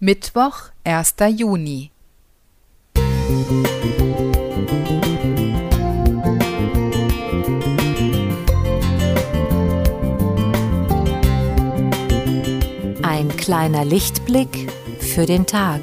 Mittwoch, 1. Juni. Ein kleiner Lichtblick für den Tag.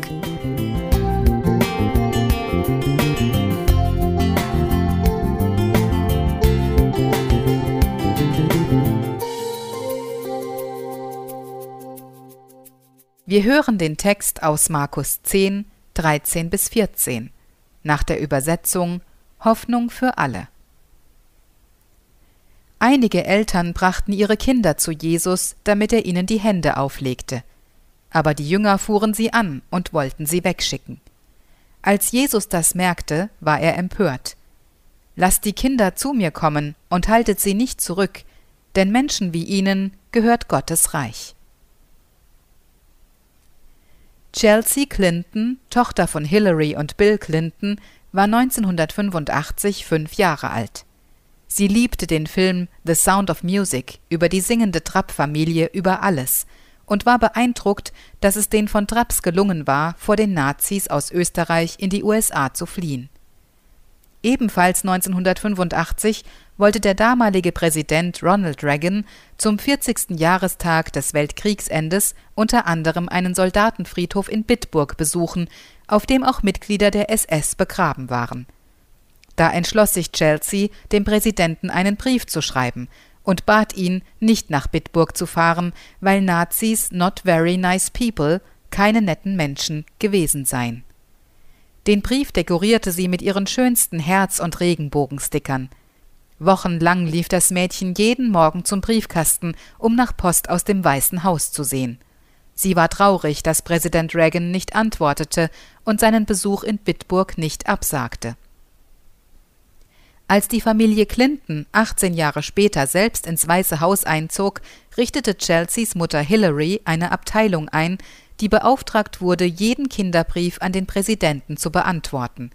Wir hören den Text aus Markus 10, 13 bis 14, nach der Übersetzung Hoffnung für alle. Einige Eltern brachten ihre Kinder zu Jesus, damit er ihnen die Hände auflegte. Aber die Jünger fuhren sie an und wollten sie wegschicken. Als Jesus das merkte, war er empört. Lasst die Kinder zu mir kommen und haltet sie nicht zurück, denn Menschen wie ihnen gehört Gottes Reich. Chelsea Clinton, Tochter von Hillary und Bill Clinton, war 1985 fünf Jahre alt. Sie liebte den Film The Sound of Music über die singende Trapp-Familie über alles und war beeindruckt, dass es den von Trapps gelungen war, vor den Nazis aus Österreich in die USA zu fliehen. Ebenfalls 1985 wollte der damalige Präsident Ronald Reagan zum 40. Jahrestag des Weltkriegsendes unter anderem einen Soldatenfriedhof in Bitburg besuchen, auf dem auch Mitglieder der SS begraben waren. Da entschloss sich Chelsea, dem Präsidenten einen Brief zu schreiben und bat ihn, nicht nach Bitburg zu fahren, weil Nazis not very nice people, keine netten Menschen gewesen seien. Den Brief dekorierte sie mit ihren schönsten Herz- und Regenbogenstickern. Wochenlang lief das Mädchen jeden Morgen zum Briefkasten, um nach Post aus dem Weißen Haus zu sehen. Sie war traurig, dass Präsident Reagan nicht antwortete und seinen Besuch in Bitburg nicht absagte. Als die Familie Clinton 18 Jahre später selbst ins Weiße Haus einzog, richtete Chelseas Mutter Hillary eine Abteilung ein, die beauftragt wurde, jeden Kinderbrief an den Präsidenten zu beantworten.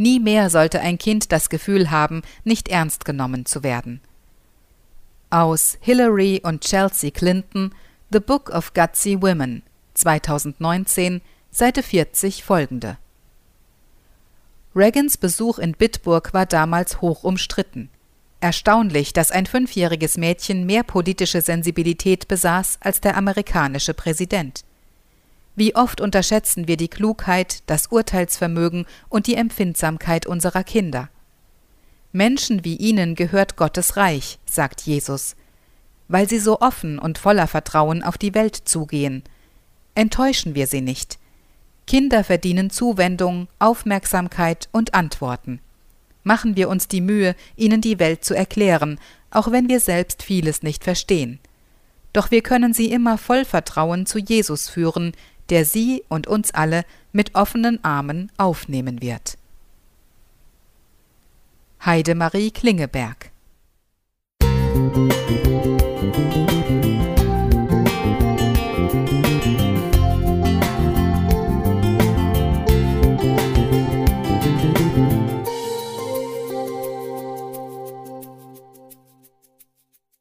Nie mehr sollte ein Kind das Gefühl haben, nicht ernst genommen zu werden. Aus Hillary und Chelsea Clinton The Book of Gutsy Women 2019 Seite 40 folgende Reagans Besuch in Bitburg war damals hoch umstritten. Erstaunlich, dass ein fünfjähriges Mädchen mehr politische Sensibilität besaß als der amerikanische Präsident. Wie oft unterschätzen wir die Klugheit, das Urteilsvermögen und die Empfindsamkeit unserer Kinder. Menschen wie ihnen gehört Gottes Reich, sagt Jesus, weil sie so offen und voller Vertrauen auf die Welt zugehen. Enttäuschen wir sie nicht. Kinder verdienen Zuwendung, Aufmerksamkeit und Antworten. Machen wir uns die Mühe, ihnen die Welt zu erklären, auch wenn wir selbst vieles nicht verstehen. Doch wir können sie immer voll Vertrauen zu Jesus führen, der sie und uns alle mit offenen Armen aufnehmen wird. Heidemarie Klingeberg